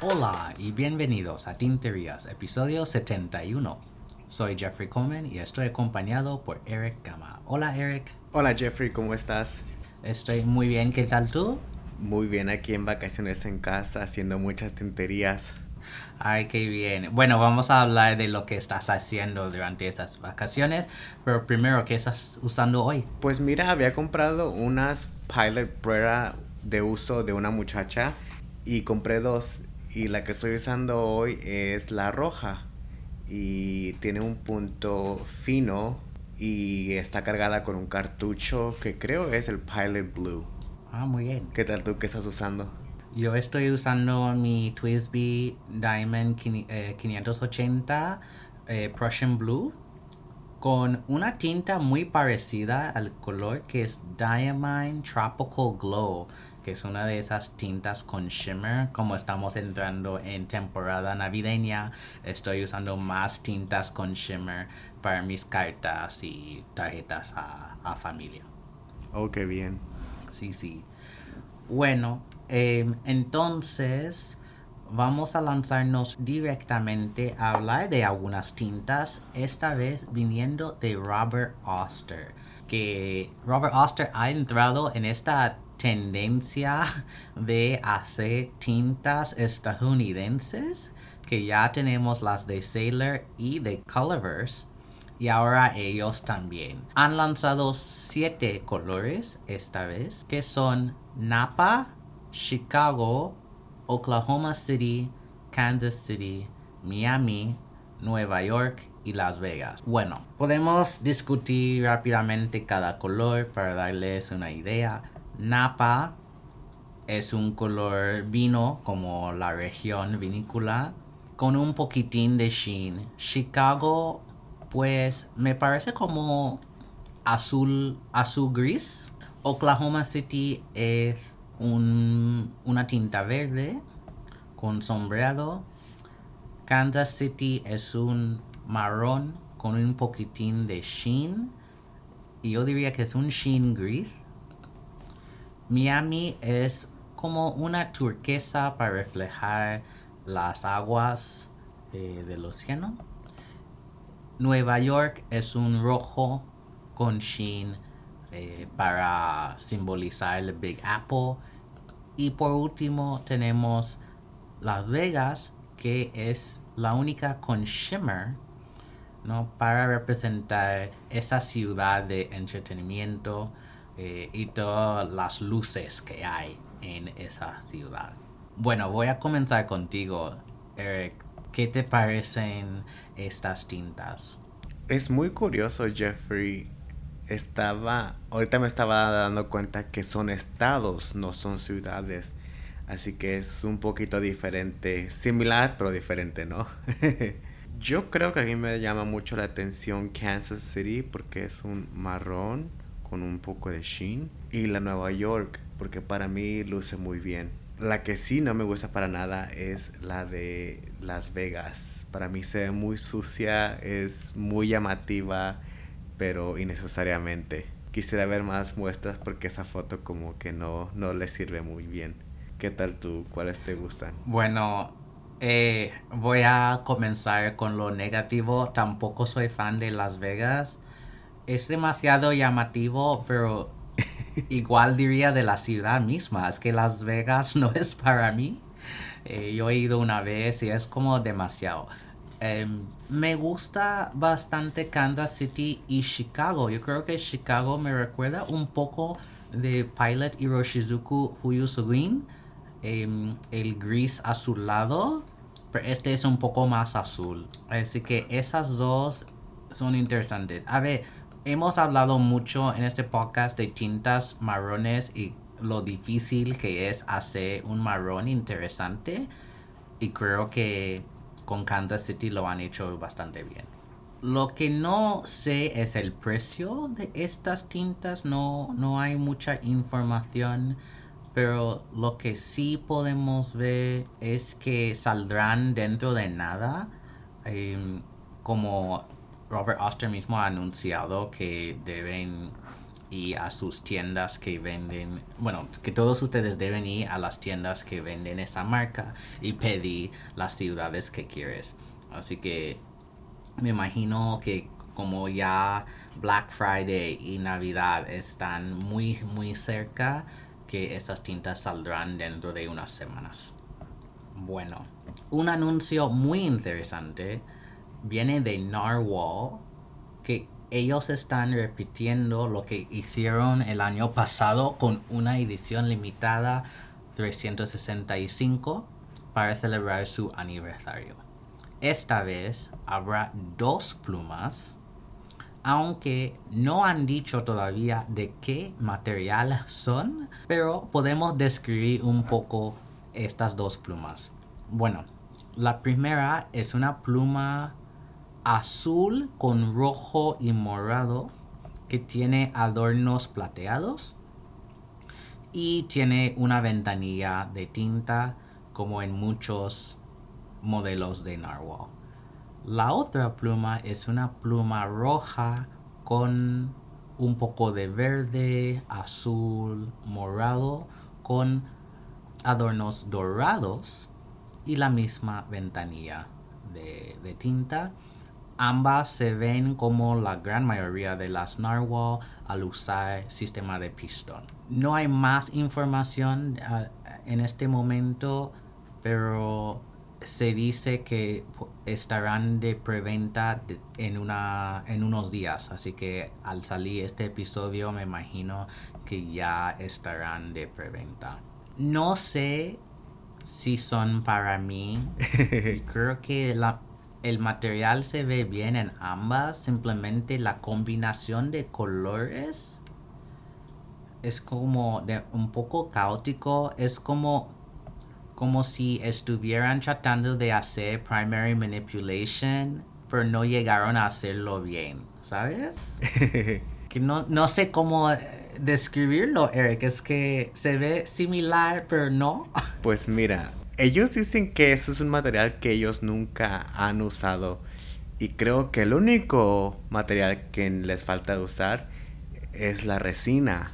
Hola y bienvenidos a Tinterías, episodio 71. Soy Jeffrey Coleman y estoy acompañado por Eric Gama. Hola Eric. Hola Jeffrey, ¿cómo estás? Estoy muy bien, ¿qué tal tú? Muy bien, aquí en vacaciones en casa, haciendo muchas tinterías. Ay, qué bien. Bueno, vamos a hablar de lo que estás haciendo durante esas vacaciones, pero primero, ¿qué estás usando hoy? Pues mira, había comprado unas Pilot Brera de uso de una muchacha y compré dos y la que estoy usando hoy es la roja y tiene un punto fino y está cargada con un cartucho que creo es el Pilot Blue. Ah, muy bien. ¿Qué tal tú? ¿Qué estás usando? Yo estoy usando mi Twisby Diamond 580 eh, eh, Prussian Blue con una tinta muy parecida al color que es Diamond Tropical Glow, que es una de esas tintas con shimmer. Como estamos entrando en temporada navideña, estoy usando más tintas con shimmer para mis cartas y tarjetas a, a familia. Oh, qué bien. Sí, sí. Bueno, Em, entonces, vamos a lanzarnos directamente a hablar de algunas tintas, esta vez viniendo de Robert Oster. Que Robert Oster ha entrado en esta tendencia de hacer tintas estadounidenses, que ya tenemos las de Sailor y de Colorverse. Y ahora ellos también. Han lanzado siete colores esta vez, que son Napa, Chicago, Oklahoma City, Kansas City, Miami, Nueva York y Las Vegas. Bueno, podemos discutir rápidamente cada color para darles una idea. Napa es un color vino como la región vinícola con un poquitín de sheen. Chicago pues me parece como azul azul gris. Oklahoma City es una tinta verde con sombreado. Kansas City es un marrón con un poquitín de sheen. Y yo diría que es un sheen gris. Miami es como una turquesa para reflejar las aguas eh, del océano. Nueva York es un rojo con sheen eh, para simbolizar el Big Apple. Y por último tenemos Las Vegas, que es la única con shimmer, ¿no? Para representar esa ciudad de entretenimiento eh, y todas las luces que hay en esa ciudad. Bueno, voy a comenzar contigo, Eric. ¿Qué te parecen estas tintas? Es muy curioso, Jeffrey, estaba, ahorita me estaba dando cuenta que son estados, no son ciudades. Así que es un poquito diferente, similar pero diferente, ¿no? Yo creo que a mí me llama mucho la atención Kansas City porque es un marrón con un poco de sheen. Y la Nueva York porque para mí luce muy bien. La que sí no me gusta para nada es la de Las Vegas. Para mí se ve muy sucia, es muy llamativa pero innecesariamente. Quisiera ver más muestras porque esa foto como que no, no le sirve muy bien. ¿Qué tal tú? ¿Cuáles te gustan? Bueno, eh, voy a comenzar con lo negativo. Tampoco soy fan de Las Vegas. Es demasiado llamativo, pero igual diría de la ciudad misma. Es que Las Vegas no es para mí. Eh, yo he ido una vez y es como demasiado. Em, me gusta bastante Kansas City y Chicago. Yo creo que Chicago me recuerda un poco de Pilot Hiroshizuku Fuyusu Green. Em, el gris azulado. Pero este es un poco más azul. Así que esas dos son interesantes. A ver, hemos hablado mucho en este podcast de tintas marrones y lo difícil que es hacer un marrón interesante. Y creo que con Kansas City lo han hecho bastante bien. Lo que no sé es el precio de estas tintas, no, no hay mucha información, pero lo que sí podemos ver es que saldrán dentro de nada, em, como Robert Oster mismo ha anunciado que deben ir a sus tiendas que venden, bueno, que todos ustedes deben ir a las tiendas que venden esa marca y pedir las ciudades que quieres. Así que me imagino que como ya Black Friday y Navidad están muy muy cerca, que esas tintas saldrán dentro de unas semanas. Bueno, un anuncio muy interesante viene de Narwhal, que ellos están repitiendo lo que hicieron el año pasado con una edición limitada 365 para celebrar su aniversario. Esta vez habrá dos plumas, aunque no han dicho todavía de qué material son, pero podemos describir un poco estas dos plumas. Bueno, la primera es una pluma azul con rojo y morado que tiene adornos plateados y tiene una ventanilla de tinta como en muchos modelos de narwhal. La otra pluma es una pluma roja con un poco de verde, azul, morado, con adornos dorados y la misma ventanilla de, tinta. Ambas se ven como la gran mayoría de las narwhal al usar sistema de pistón. No hay más información ah, en este momento, pero se dice que estarán de preventa en, una, en unos días. Así que al salir este episodio me imagino que ya estarán de preventa. No sé si son para mí. Creo que la, el material se ve bien en ambas. Simplemente la combinación de colores es como de un poco caótico. Es como como si estuvieran tratando de hacer primary manipulation, pero no llegaron a hacerlo bien, ¿sabes? que no, no sé cómo describirlo, Eric. Es que se ve similar, pero no. Pues mira, ellos dicen que eso es un material que ellos nunca han usado. Y creo que el único material que les falta de usar es la resina.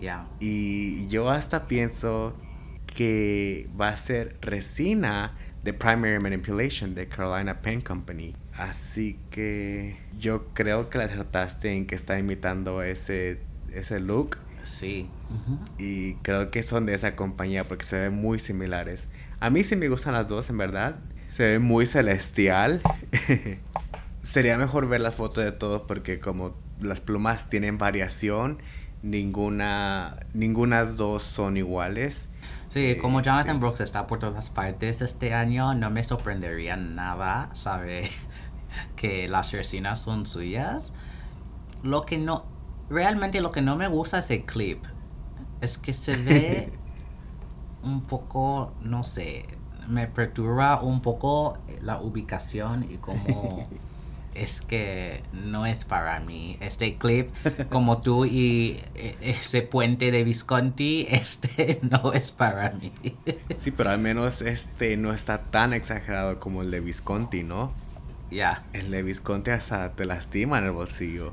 Ya. Y yo hasta pienso que va a ser resina de Primary Manipulation de Carolina Pen Company. Así que yo creo que la acertaste en que está imitando ese ese look. Sí. Y creo que son de esa compañía porque se ven muy similares. A mí sí me gustan las dos, en verdad. Se ve muy celestial. Sería mejor ver las fotos de todos porque como las plumas tienen variación, ninguna, ninguna dos son iguales. Sí, como eh, Jonathan Brooks está por todas partes este año, no me sorprendería nada saber que las resinas son suyas. Lo que no, realmente lo que no me gusta es el clip. Es que se ve un poco, no sé, me perturba un poco la ubicación y como es que no es para mí. Este clip, como tú y e, ese puente de Visconti, este no es para mí. Sí, pero al menos este no está tan exagerado como el de Visconti, ¿no? Ya. El de Visconti hasta te lastima en el bolsillo.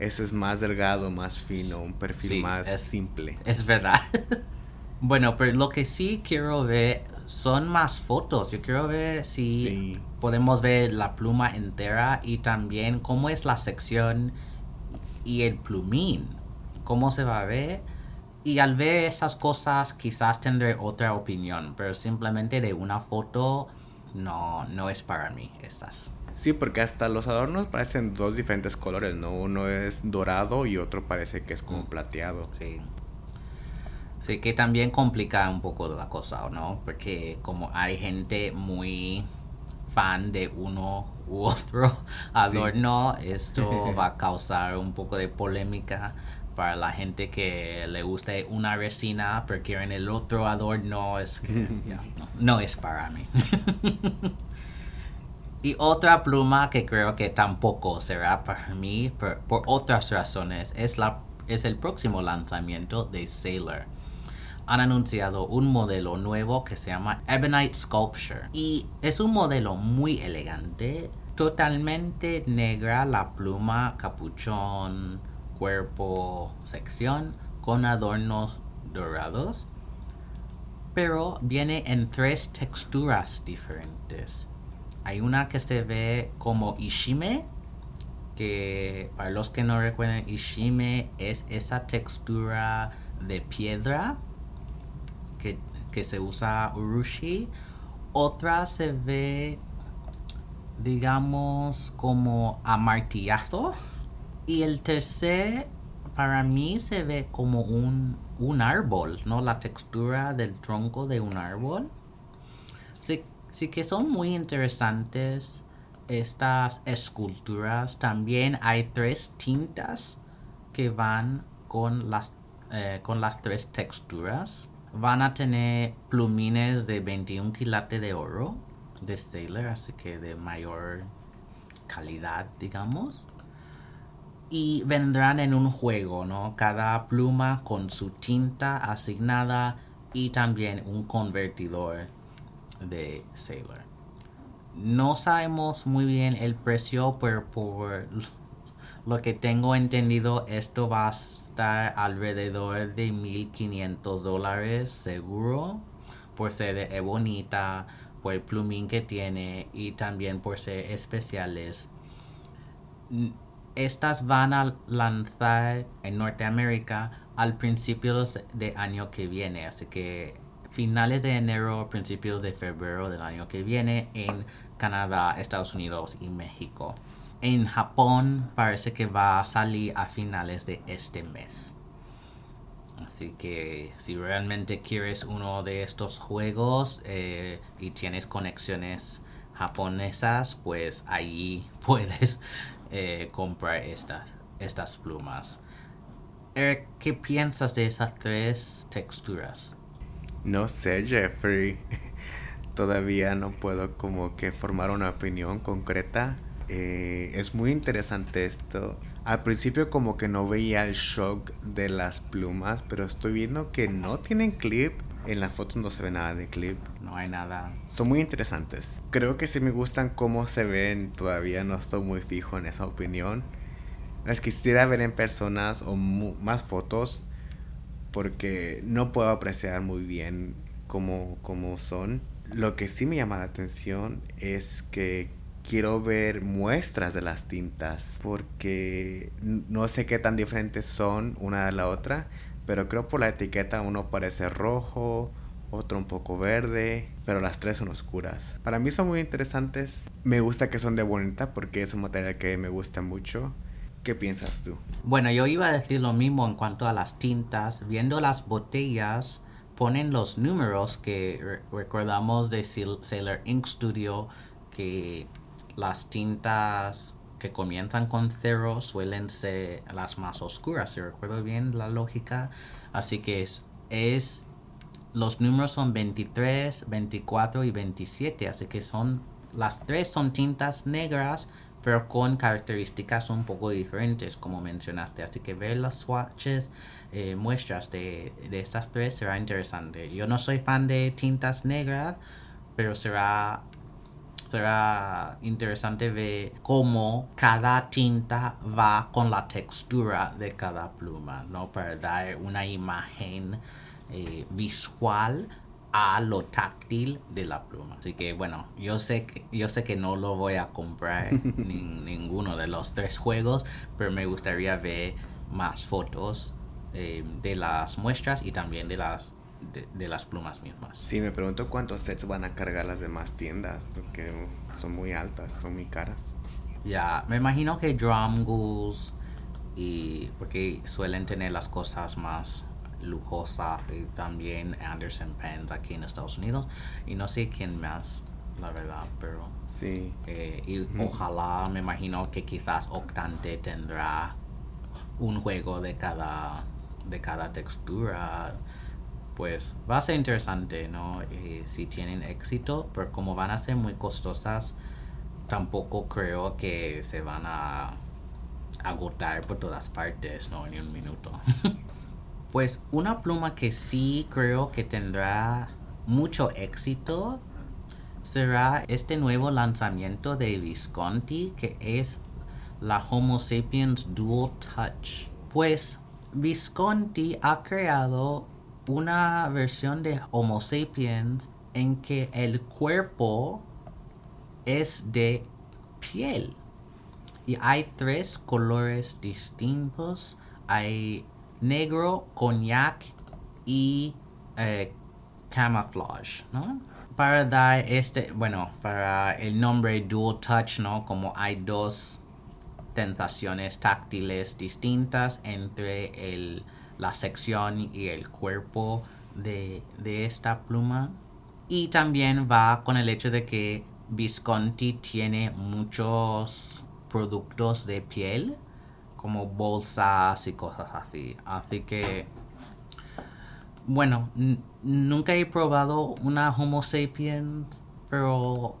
Ese es más delgado, más fino, un perfil más simple. Es verdad. bueno, pero lo que sí quiero ver son más fotos. Yo quiero ver si podemos ver la pluma entera y también cómo es la sección y el plumín. Cómo se va a ver. Y al ver esas cosas quizás tendré otra opinión, pero simplemente de una foto no, no es para mí esas. Sí, porque hasta los adornos parecen dos diferentes colores, ¿no? Uno es dorado y otro parece que es como mm. plateado. Sí. Sí, que también complica un poco la cosa, ¿no? Porque como hay gente muy fan de uno u otro adorno, esto va a causar un poco de polémica para la gente que le gusta una resina pero quieren el otro adorno, es que no, no es para mí. Y otra pluma que creo que tampoco será para mí por, otras razones es, la, es el próximo lanzamiento de Sailor. Han anunciado un modelo nuevo que se llama Ebonite Sculpture. Y es un modelo muy elegante, totalmente negra la pluma, capuchón, cuerpo, sección, con adornos dorados. Pero viene en tres texturas diferentes. Hay una que se ve como ishime, que para los que no recuerden, ishime es esa textura de piedra que, se usa urushi. Otra se ve, digamos, como a martillazo. Y el tercer, para mí, se ve como un, un árbol, ¿no? La textura del tronco de un árbol. Sí, sí que son muy interesantes estas esculturas. También hay tres tintas que van con las, eh, con las tres texturas. Van a tener plumines de 21 quilates de oro de Sailor, así que de mayor calidad, digamos. Y vendrán en un juego, ¿no? Cada pluma con su tinta asignada y también un convertidor de Sailor. No sabemos muy bien el precio, pero por lo que tengo entendido, esto va a alrededor de 1500 dólares seguro, por ser bonita, por el plumín que tiene y también por ser especiales. Estas van a lanzar en Norteamérica al principio de año que viene, así que finales de enero, principios de febrero del año que viene en Canadá, Estados Unidos y México. En Japón parece que va a salir a finales de este mes. Así que si realmente quieres uno de estos juegos eh, y tienes conexiones japonesas, pues ahí puedes eh, comprar estas, estas plumas. Eric, ¿qué piensas de esas tres texturas? No sé, Jeffrey. Todavía no puedo como que formar una opinión concreta. Eh, es muy interesante esto. Al principio como que no veía el shock de las plumas, pero estoy viendo que no tienen clip. En las fotos no se ve nada de clip. No hay nada. Son muy interesantes. Creo que sí me gustan cómo se ven. Todavía no estoy muy fijo en esa opinión. Las quisiera ver en personas o más fotos porque no puedo apreciar muy bien cómo, cómo son. Lo que sí me llama la atención es que quiero ver muestras de las tintas porque no sé qué tan diferentes son una de la otra, pero creo por la etiqueta uno parece rojo, otro un poco verde, pero las tres son oscuras. Para mí son muy interesantes. Me gusta que son de bonita porque es un material que me gusta mucho. ¿Qué piensas tú? Bueno, yo iba a decir lo mismo en cuanto a las tintas. Viendo las botellas, ponen los números que recordamos de Sailor Ink Studio, que las tintas que comienzan con cero suelen ser las más oscuras, si recuerdo bien la lógica. Así que es, es los números son 23, 24 y 27, así que son las tres son tintas negras pero con características un poco diferentes, como mencionaste. Así que ver los swatches, eh, muestras de, de, estas tres será interesante. Yo no soy fan de tintas negras, pero será, será interesante ver cómo cada tinta va con la textura de cada pluma, ¿no? Para dar una imagen eh, visual a lo táctil de la pluma. Así que bueno, yo sé que, yo sé que no lo voy a comprar ninguno de los tres juegos, pero me gustaría ver más fotos eh, de las muestras y también de las de, las plumas mismas. Sí, me pregunto cuántos sets van a cargar las demás tiendas, porque son muy altas, son muy caras. Ya, me imagino que Drum Ghouls y porque suelen tener las cosas más lujosa y también Anderson Pens aquí en Estados Unidos y no sé quién más la verdad pero sí eh, y ojalá me imagino que quizás Octante tendrá un juego de cada de cada textura pues va a ser interesante no eh, si tienen éxito pero como van a ser muy costosas tampoco creo que se van a agotar por todas partes no en un minuto. Pues una pluma que sí creo que tendrá mucho éxito será este nuevo lanzamiento de Visconti que es la Homo sapiens Dual Touch. Pues Visconti ha creado una versión de Homo sapiens en que el cuerpo es de piel. Y hay tres colores distintos. Hay negro, cognac y eh, camouflage, ¿no? Para dar este, bueno, para el nombre Dual Touch, ¿no? Como hay dos tentaciones táctiles distintas entre el, la sección y el cuerpo de, de esta pluma. Y también va con el hecho de que Visconti tiene muchos productos de piel, como bolsas y cosas así. Así que, bueno, nunca he probado una Homo sapiens, pero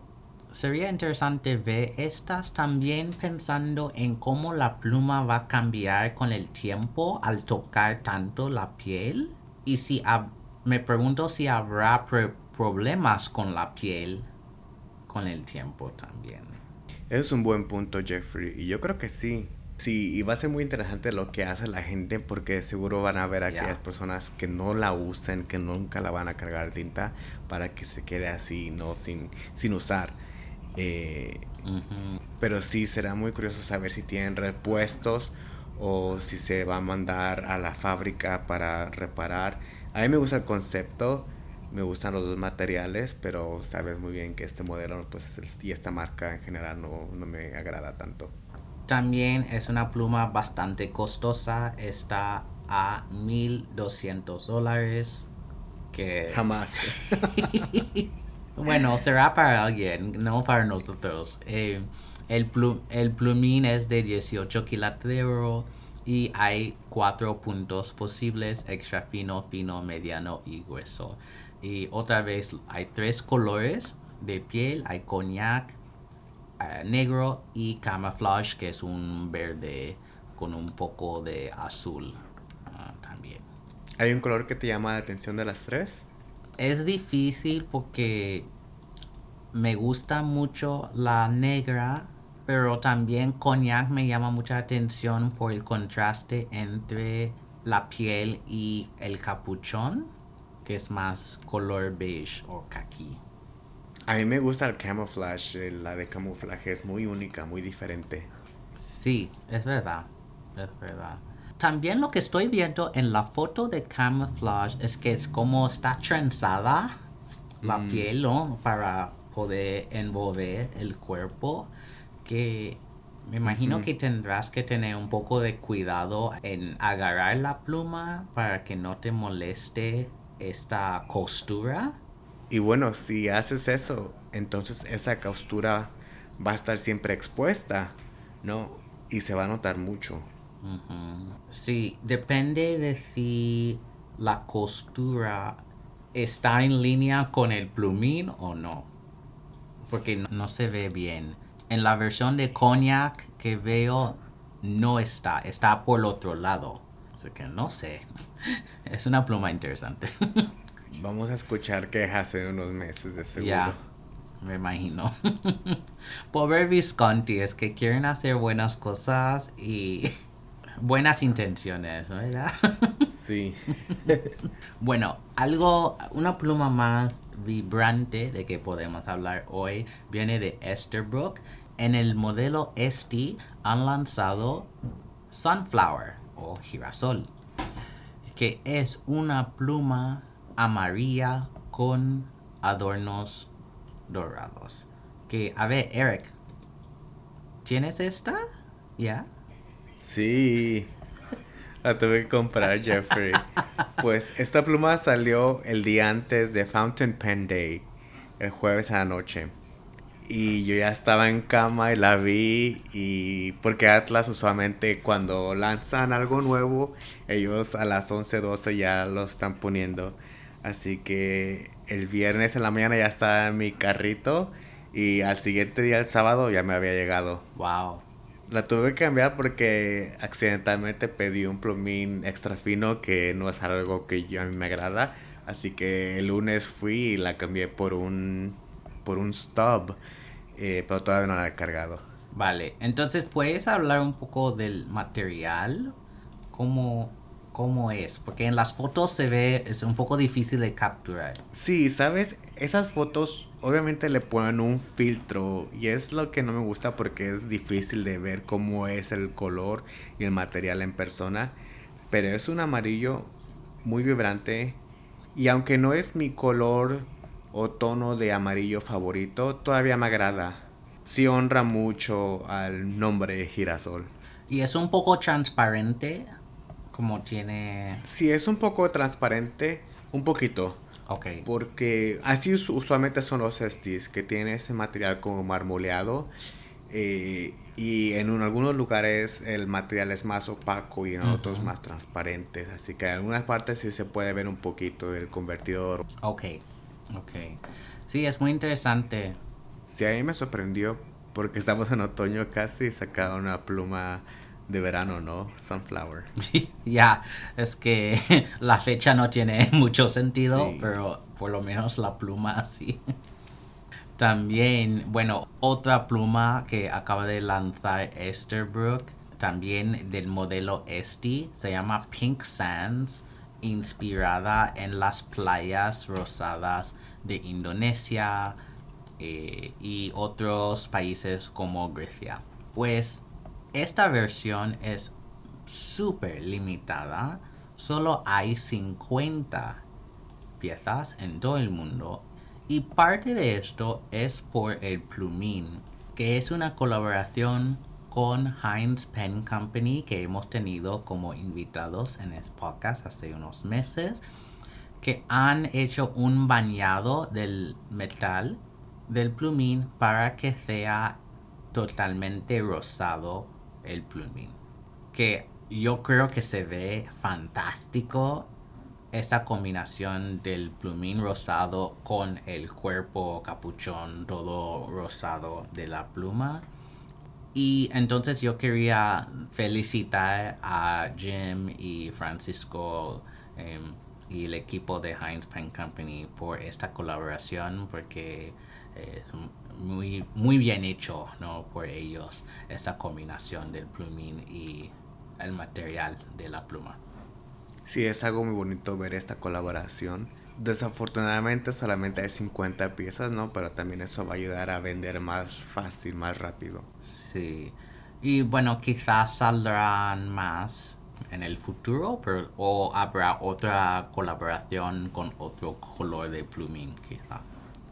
sería interesante ver estas también pensando en cómo la pluma va a cambiar con el tiempo al tocar tanto la piel. Y si me pregunto si habrá problemas con la piel con el tiempo también. Es un buen punto, Jeffrey. Y yo creo que sí. Sí, y va a ser muy interesante lo que hace la gente porque seguro van a ver a aquellas personas que no la usen, que nunca la van a cargar tinta para que se quede así, no sin, sin usar. Eh, pero sí, será muy curioso saber si tienen repuestos o si se va a mandar a la fábrica para reparar. A mí me gusta el concepto, me gustan los dos materiales, pero sabes muy bien que este modelo pues, y esta marca en general no, no me agrada tanto. También es una pluma bastante costosa, está a 1200 dólares. Que jamás. bueno, será para alguien, no para nosotros. Eh, el, el plumín es de 18 quilateros y hay cuatro puntos posibles, extra fino, fino, mediano y grueso. Y otra vez hay tres colores de piel, hay cognac, eh, negro y camouflage, que es un verde con un poco de azul ah, también. ¿Hay un color que te llama la atención de las tres? Es difícil porque me gusta mucho la negra, pero también cognac me llama mucha atención por el contraste entre la piel y el capuchón, que es más color beige o kaki. A mí me gusta el camouflage, la de camuflaje es muy única, muy diferente. Sí, es verdad, es verdad. También lo que estoy viendo en la foto de camouflage es que es como está trenzada la mm. piel, ¿no? Para poder envolver el cuerpo, que me imagino que tendrás que tener un poco de cuidado en agarrar la pluma para que no te moleste esta costura y bueno, si haces eso, entonces esa costura va a estar siempre expuesta, ¿no? Y se va a notar mucho. Sí, depende de si la costura está en línea con el plumín o no. Porque no, se ve bien. En la versión de cognac que veo no está, está por el otro lado. Así que no sé. Es una pluma interesante. Vamos a escuchar quejas hace unos meses de seguro. Ya, me imagino. Pobre Visconti, es que quieren hacer buenas cosas y buenas intenciones, ¿verdad? Sí. bueno, algo, una pluma más vibrante de que podemos hablar hoy viene de Esterbrook. En el modelo ST han lanzado Sunflower o girasol, que es una pluma amarilla con adornos dorados. Que, a ver, Eric, ¿tienes esta? ¿Ya? Sí. La tuve que comprar, Jeffrey. Pues esta pluma salió el día antes de Fountain Pen Day, el jueves a la noche. Y yo ya estaba en cama y la vi y porque Atlas usualmente cuando lanzan algo nuevo, ellos a las 11, 12 ya lo están poniendo. Así que el viernes en la mañana ya estaba en mi carrito y al siguiente día, el sábado, ya me había llegado. Wow. La tuve que cambiar porque accidentalmente pedí un plumín extra fino que no es algo que yo a mí me agrada. Así que el lunes fui y la cambié por un por un stub, eh, pero todavía no la he cargado. Vale, entonces puedes hablar un poco del material, cómo, cómo es, porque en las fotos se ve, es un poco difícil de capturar. Sí, sabes, esas fotos obviamente le ponen un filtro y es lo que no me gusta porque es difícil de ver cómo es el color y el material en persona, pero es un amarillo muy vibrante y aunque no es mi color o tono de amarillo favorito, todavía me agrada. Sí honra mucho al nombre de girasol. Y es un poco transparente, como tiene... Sí, es un poco transparente, un poquito. Ok. Porque así usualmente son los estis, que tienen ese material como marmoleado. Eh, y en algunos lugares el material es más opaco y en otros más transparentes. Así que en algunas partes sí se puede ver un poquito del convertidor. Ok, ok. Sí, es muy interesante. Sí, a mí me sorprendió porque estamos en otoño casi y sacaron una pluma de verano, ¿no? Sunflower. Sí, ya, es que la fecha no tiene mucho sentido, pero por lo menos la pluma sí. También, bueno, otra pluma que acaba de lanzar Esterbrook, también del modelo Esti, se llama Pink Sands, inspirada en las playas rosadas de Indonesia eh, y otros países como Grecia. Pues esta versión es súper limitada, solo hay 50 piezas en todo el mundo. Y parte de esto es por el plumín, que es una colaboración con Heinz Pen Company que hemos tenido como invitados en el podcast hace unos meses, que han hecho un bañado del metal del plumín para que sea totalmente rosado el plumín. Que yo creo que se ve fantástico esta combinación del plumín rosado con el cuerpo capuchón todo rosado de la pluma. Y entonces yo quería felicitar a Jim y Francisco em, y el equipo de Heinz Pen Company por esta colaboración porque es muy, muy bien hecho ¿no? por ellos esta combinación del plumín y el material de la pluma. Sí, es algo muy bonito ver esta colaboración. Desafortunadamente solamente hay 50 piezas, ¿no? Pero también eso va a ayudar a vender más fácil, más rápido. Sí. Y bueno, quizás saldrán más en el futuro, pero o habrá otra colaboración con otro color de plumín, quizá.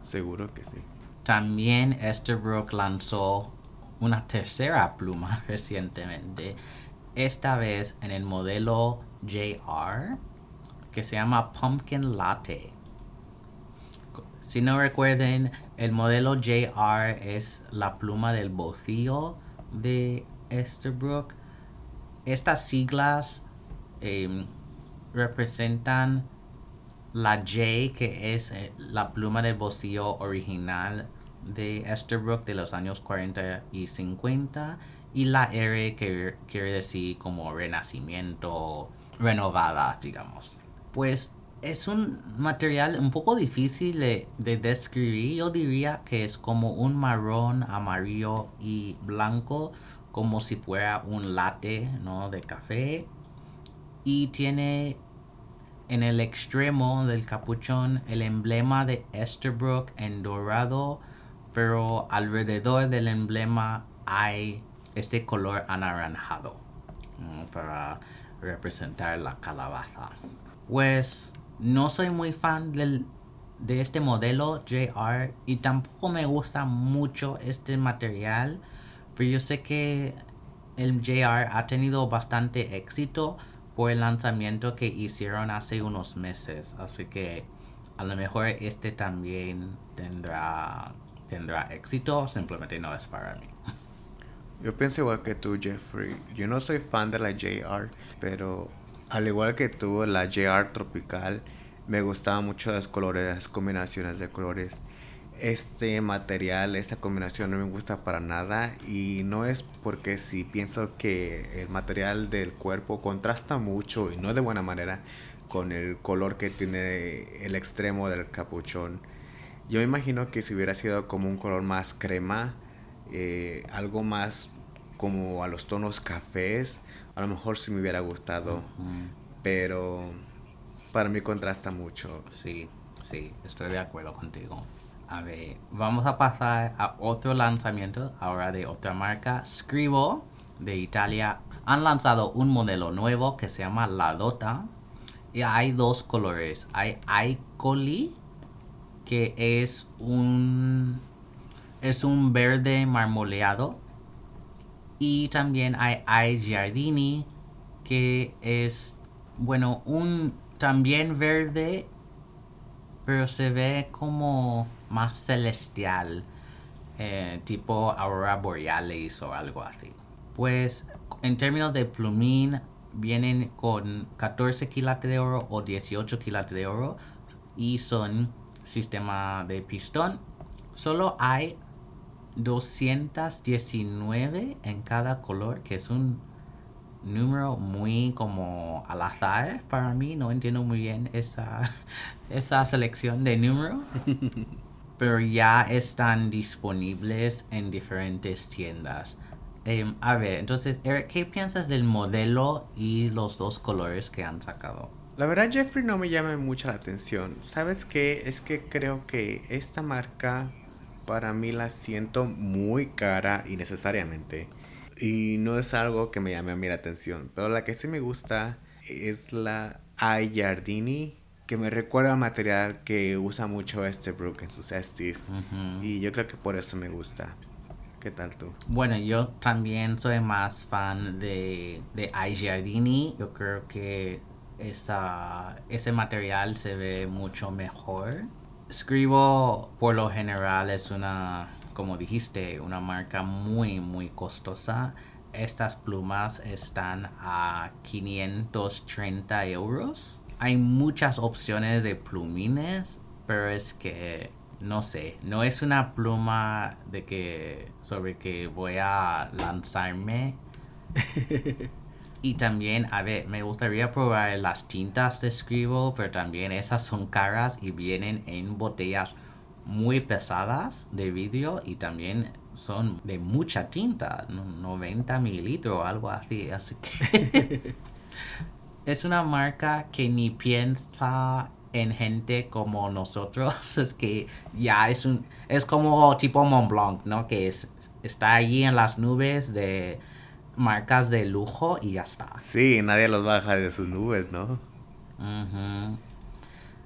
Seguro que sí. También Esterbrook lanzó una tercera pluma recientemente, esta vez en el modelo JR que se llama Pumpkin Latte. Si no recuerden, el modelo JR es la pluma del bolsillo de Esterbrook. Estas siglas em, representan la J, que es eh, la pluma del bolsillo original de Esterbrook de los años 40 y 50, y la R, que quiere decir como renacimiento renovada, digamos. Pues es un material un poco difícil de, describir. Yo diría que es como un marrón, amarillo y blanco, como si fuera un latte ¿no? de café. Y tiene en el extremo del capuchón el emblema de Esterbrook en dorado, pero alrededor del emblema hay este color anaranjado para representar la calabaza. Pues no soy muy fan del, de este modelo JR y tampoco me gusta mucho este material, pero yo sé que el JR ha tenido bastante éxito por el lanzamiento que hicieron hace unos meses, así que a lo mejor este también tendrá tendrá éxito, simplemente no es para mí. Yo pienso igual que tú, Jeffrey. Yo no soy fan de la JR, pero al igual que tú, la JR tropical, me gustaban mucho los colores, las combinaciones de colores. Este material, esta combinación no me gusta para nada y no es porque si pienso que el material del cuerpo contrasta mucho y no de buena manera con el color que tiene el extremo del capuchón. Yo me imagino que si hubiera sido como un color más crema, eh, algo más como a los tonos cafés, a lo mejor sí me hubiera gustado, pero para mí contrasta mucho. Sí, sí, estoy de acuerdo contigo. A ver, vamos a pasar a otro lanzamiento, ahora de otra marca, Scrivo, de Italia. Han lanzado un modelo nuevo que se llama La Dota. Y hay dos colores. Hay Icoli, que es un, es un verde marmoleado. Y también hay I Giardini, que es, bueno, un también verde, pero se ve como más celestial, eh, tipo aurora borealis o algo así. Pues en términos de plumín, vienen con 14 quilates de oro o 18 quilates de oro y son sistema de pistón. Solo hay 219 en cada color, que es un número muy como al azar para mí. No entiendo muy bien esa, esa selección de número. Pero ya están disponibles en diferentes tiendas. Em, a ver, entonces, Eric, ¿qué piensas del modelo y los dos colores que han sacado? La verdad, Jeffrey no me llama mucho la atención. ¿Sabes qué? Es que creo que esta marca para mí la siento muy cara innecesariamente. Y no es algo que me llame a mí la atención. Pero la que sí me gusta es la I Giardini, que me recuerda al material que usa mucho Esterbrook en sus estis. Ujú. Y yo creo que por eso me gusta. ¿Qué tal tú? Bueno, yo también soy más fan de, de I Giardini. Yo creo que esa, ese material se ve mucho mejor. Scribo, por lo general, es una, como dijiste, una marca muy, muy costosa. Estas plumas están a 530 euros. Hay muchas opciones de plumines, pero es que no sé, no es una pluma de que sobre que voy a lanzarme. y también, a ver, me gustaría probar las tintas de Scribo, pero también esas son caras y vienen en botellas muy pesadas de vidrio y también son de mucha tinta, no- 90 mililitros o algo así, así que es una marca que ni piensa en gente como nosotros, es que ya es un es como tipo Montblanc, ¿no? Que es, está allí en las nubes de marcas de lujo y ya está. Sí, nadie los baja de sus nubes, ¿no?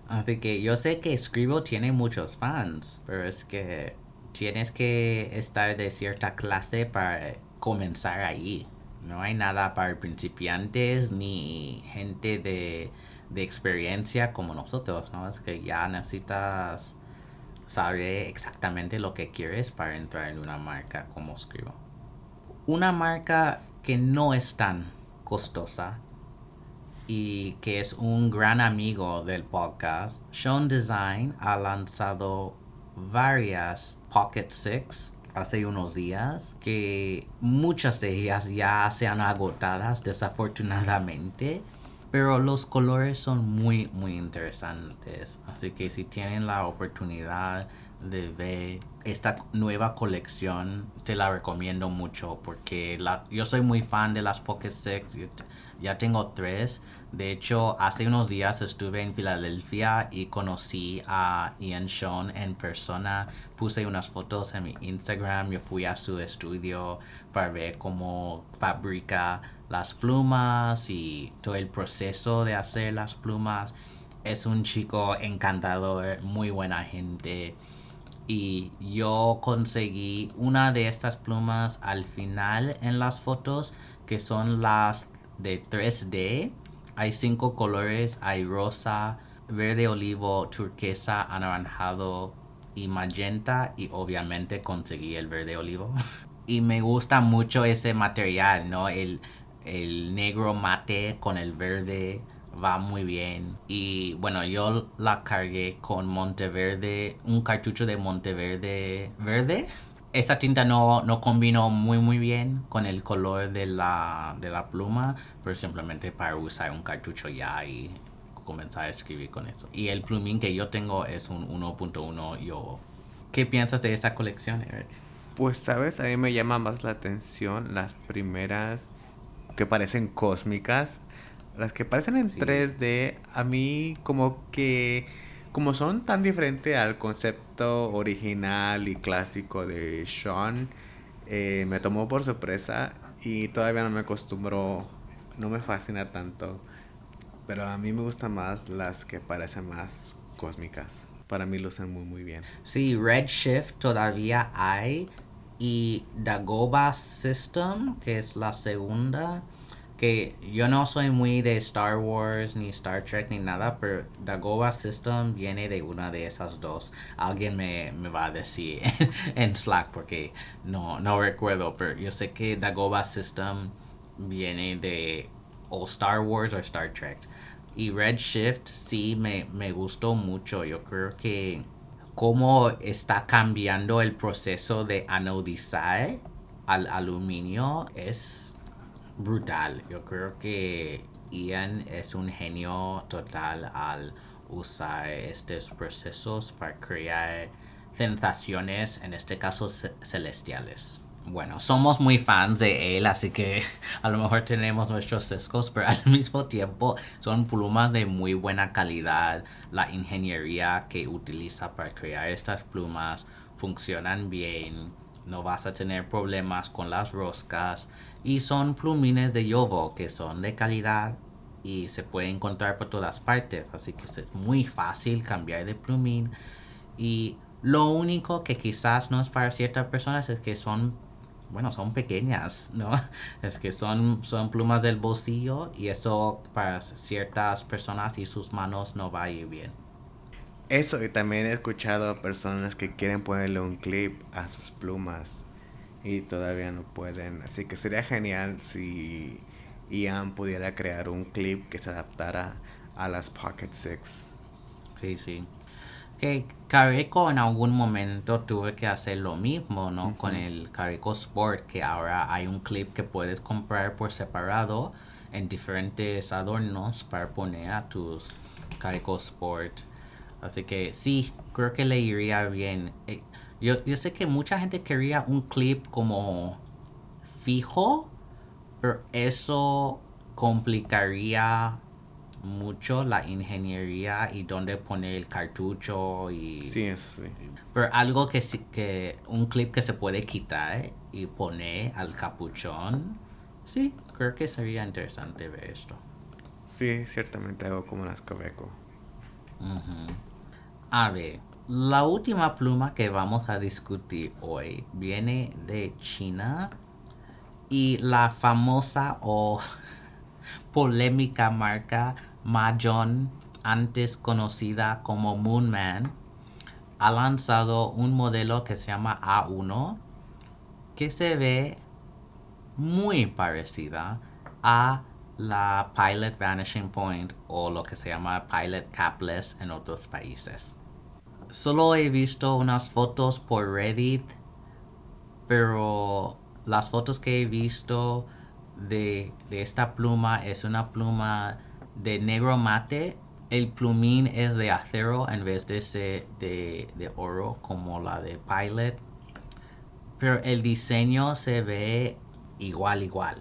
Así que yo sé que Scribo tiene muchos fans, pero es que tienes que estar de cierta clase para comenzar ahí. No hay nada para principiantes ni gente de, de experiencia como nosotros, ¿no? Es que ya necesitas saber exactamente lo que quieres para entrar en una marca como Scribo. Una marca que no es tan costosa y que es un gran amigo del podcast, Sean Design ha lanzado varias Pocket Six hace unos días que muchas de ellas ya se han agotadas desafortunadamente pero los colores son muy muy interesantes. Así que si tienen la oportunidad de ver esta nueva colección te la recomiendo mucho porque la, yo soy muy fan de las Pocket Six ya tengo tres. De hecho hace unos días estuve en Filadelfia y conocí a Ian Sean en persona. Puse unas fotos en mi Instagram yo fui a su estudio para ver cómo fabrica las plumas y todo el proceso de hacer las plumas. Es un chico encantador muy buena gente. Y yo conseguí una de estas plumas al final en las fotos que son las de 3D. Hay cinco colores, hay rosa, verde olivo, turquesa, anaranjado y magenta y obviamente conseguí el verde olivo. y me gusta mucho ese material, ¿no? El, el negro mate con el verde va muy bien. Y bueno, yo la cargué con Monteverde, un cartucho de Monteverde verde. Esa tinta no, no combinó muy muy bien con el color de la, de la pluma, pero simplemente para usar un cartucho ya y comenzar a escribir con eso. Y el plumín que yo tengo es un 1.1 yo. ¿Qué piensas de esa colección, Eric? Pues, sabes, a mí me llama más la atención las primeras que parecen cósmicas. Las que parecen en 3D, a mí como que, como son tan diferentes al concepto original y clásico de Sean, eh, me tomó por sorpresa y todavía no me acostumbro, no me fascina tanto. Pero a mí me gustan más las que parecen más cósmicas. Para mí lucen muy muy bien. Sí, Redshift todavía hay. Y Dagoba System, que es la segunda. Que yo no soy muy de Star Wars ni Star Trek ni nada, pero Dagoba System viene de una de esas dos. Alguien me, me va a decir en Slack porque no, no recuerdo, pero yo sé que Dagoba System viene de o Star Wars o Star Trek. Y Redshift sí me, me gustó mucho. Yo creo que cómo está cambiando el proceso de anodizar al aluminio es brutal. Yo creo que Ian es un genio total al usar estos procesos para crear sensaciones, en este caso celestiales bueno, somos muy fans de él, así que a lo mejor tenemos nuestros sesgos, pero al mismo tiempo son plumas de muy buena calidad. La ingeniería que utiliza para crear estas plumas funcionan bien. No vas a tener problemas con las roscas. Y son plumines de Yovo que son de calidad y se pueden encontrar por todas partes. Así que es muy fácil cambiar de plumín. Y lo único que quizás no es para ciertas personas es que son bueno, son pequeñas, ¿no? Es que son, son plumas del bolsillo y eso para ciertas personas y sus manos no va a ir bien. Eso, y también he escuchado personas que quieren ponerle un clip a sus plumas y todavía no pueden. Así que sería genial si Ian pudiera crear un clip que se adaptara a las Pocket Six. Sí, sí que Carico en algún momento tuve que hacer lo mismo, ¿no? Con el Carico Sport, que ahora hay un clip que puedes comprar por separado en diferentes adornos para poner a tus Carico Sport. Así que sí, creo que le iría bien. Eh, yo, yo sé que mucha gente quería un clip como fijo, pero eso complicaría mucho la ingeniería y dónde poner el cartucho y... Sí, eso sí. Pero algo que, que un clip que se puede quitar y poner al capuchón, sí, creo que sería interesante ver esto. Sí, ciertamente algo como las Cobeco. A ver, la última pluma que vamos a discutir hoy viene de China y la famosa o polémica marca Mahjong, antes conocida como Moonman, ha lanzado un modelo que se llama A1 que se ve muy parecida a la Pilot Vanishing Point o lo que se llama Pilot Capless en otros países. Solo he visto unas fotos por Reddit, pero las fotos que he visto de, de esta pluma es una pluma de negro mate, el plumín es de acero en vez de ser de, de oro como la de Pilot. Pero el diseño se ve igual, igual.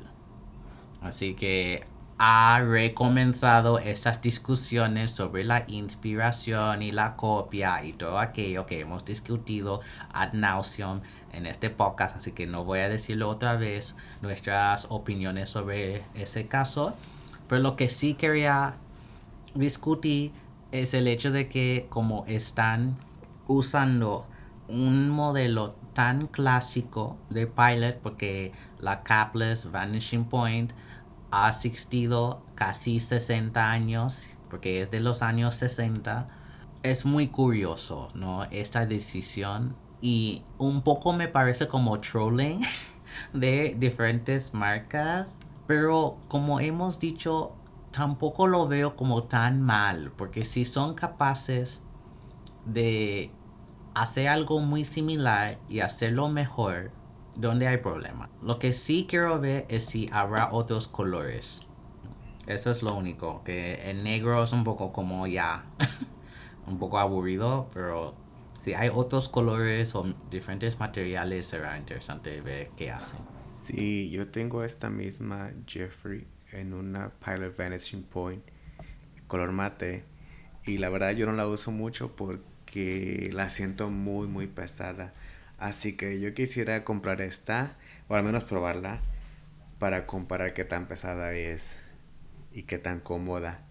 Así que ha recomenzado esas discusiones sobre la inspiración y la copia y todo aquello que hemos discutido ad nauseum en este podcast, así que no voy a decirlo otra vez nuestras opiniones sobre ese caso. Pero lo que sí quería discutir es el hecho de que como están usando un modelo tan clásico de pilot, porque la capless vanishing point ha existido casi 60 años, porque es de los años 60, es muy curioso, ¿no? Esta decisión y un poco me parece como trolling de diferentes marcas pero como hemos dicho, tampoco lo veo como tan mal, porque si son capaces de hacer algo muy similar y hacerlo mejor, ¿dónde hay problema? Lo que sí quiero ver es si habrá otros colores. Eso es lo único, que el negro es un poco como ya, un poco aburrido, pero si hay otros colores o diferentes materiales será interesante ver qué hacen. Sí, yo tengo esta misma Jeffrey en una Pilot Vanishing Point color mate y la verdad yo no la uso mucho porque la siento muy muy pesada. Así que yo quisiera comprar esta o al menos probarla para comparar qué tan pesada es y qué tan cómoda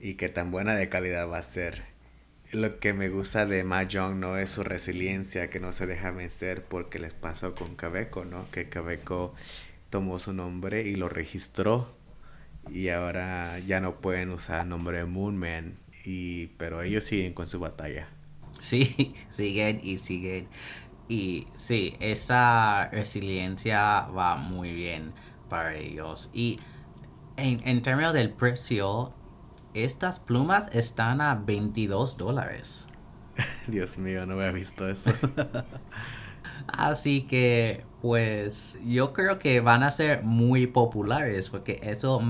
y qué tan buena de calidad va a ser. Lo que me gusta de Mahjong no es su resiliencia, que no se deja vencer porque les pasó con Cabeco, ¿no? Que Cabeco tomó su nombre y lo registró y ahora ya no pueden usar nombre Moonman, y, pero ellos siguen con su batalla. Sí, siguen y siguen. Y sí, esa resiliencia va muy bien para ellos. Y en, en términos del precio, estas plumas están a 22 dólares. Dios mío, no había visto eso. Así que, pues, yo creo que van a ser muy populares porque eso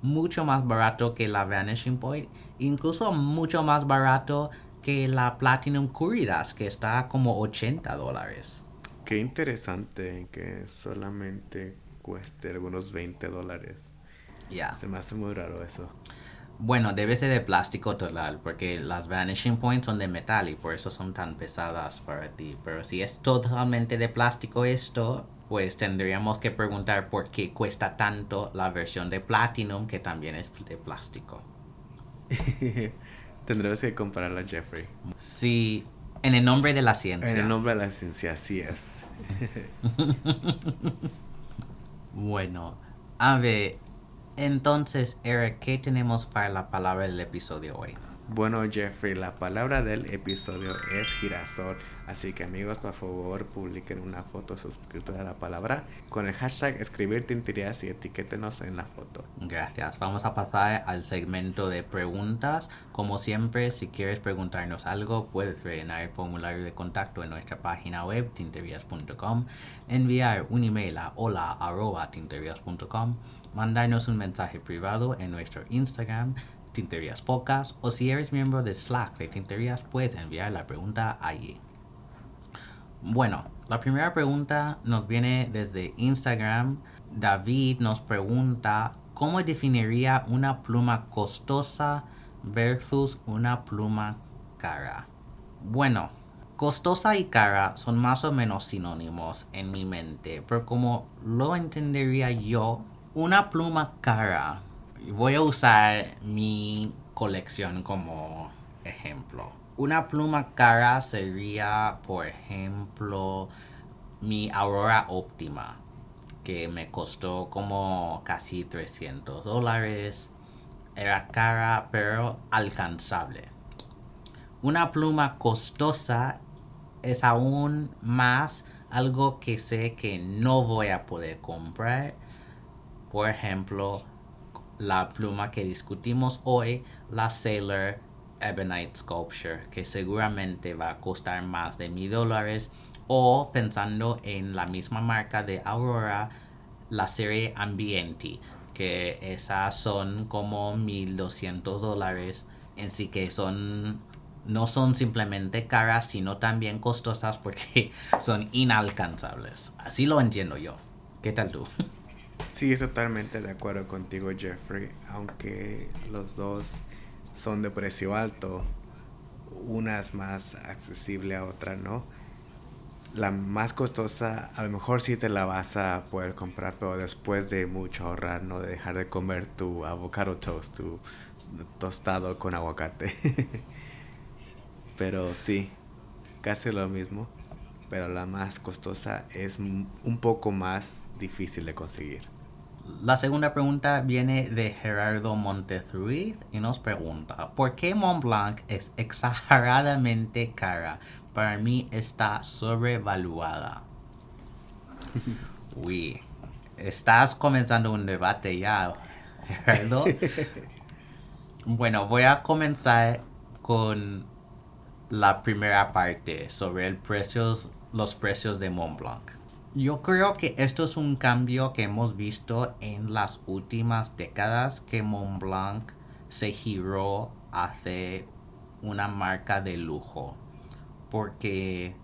mucho más barato que la Vanishing Point, incluso mucho más barato que la Platinum Curidas, que está como 80 dólares. Qué interesante que solamente cueste algunos 20 dólares. Ya. Se me hace muy raro eso. Bueno, debe ser de plástico total, porque las Vanishing Points son de metal y por eso son tan pesadas para ti. Pero si es totalmente de plástico esto, pues tendríamos que preguntar por qué cuesta tanto la versión de Platinum, que también es de plástico. Tendremos que compararla, Jeffrey. Sí, en el nombre de la ciencia. En el nombre de la ciencia, así es. bueno, a ver, entonces, Eric, ¿qué tenemos para la palabra del episodio hoy? Bueno, Jeffrey, la palabra del episodio es girasol. Así que amigos, por favor, publiquen una foto suscrita a la palabra con el hashtag escribir tinterías y etiquétenos en la foto. Gracias. Vamos a pasar al segmento de preguntas. Como siempre, si quieres preguntarnos algo, puedes rellenar el formulario de contacto en nuestra página web tinterías.com, enviar un email a hola.tinterías.com, mandarnos un mensaje privado en nuestro Instagram Tinterías Podcast o si eres miembro de Slack de Tinterías puedes enviar la pregunta allí. Bueno, la primera pregunta nos viene desde Instagram. David nos pregunta cómo definiría una pluma costosa versus una pluma cara. Bueno, costosa y cara son más o menos sinónimos en mi mente, pero como lo entendería yo, una pluma cara voy a usar mi colección como ejemplo. Una pluma cara sería, por ejemplo, mi Aurora Óptima, que me costó como casi 300 dólares. Era cara, pero alcanzable. Una pluma costosa es aún más algo que sé que no voy a poder comprar. Por ejemplo, la pluma que discutimos hoy, la Sailor Ebonite Sculpture, que seguramente va a costar más de mil dólares. O pensando en la misma marca de Aurora, la serie Ambienti, que esas son como 1200 dólares. En sí que son no son simplemente caras, sino también costosas porque son inalcanzables. Así lo entiendo yo. ¿Qué tal tú? Sí, totalmente de acuerdo contigo, Jeffrey. Aunque los dos son de precio alto, una es más accesible a otra, ¿no? La más costosa, a lo mejor sí te la vas a poder comprar, pero después de mucho ahorrar, ¿no? De dejar de comer tu avocado toast, tu tostado con aguacate. pero sí, casi lo mismo. Pero la más costosa es un poco más difícil de conseguir. La segunda pregunta viene de Gerardo Montes Ruiz y nos pregunta, ¿por qué Mont Blanc es exageradamente cara? Para mí está sobrevaluada. Uy, estás comenzando un debate ya, Gerardo. bueno, voy a comenzar con la primera parte sobre el precios, los precios de Mont Blanc. Yo creo que esto es un cambio que hemos visto en las últimas décadas que Montblanc se giró hacia una marca de lujo. Porque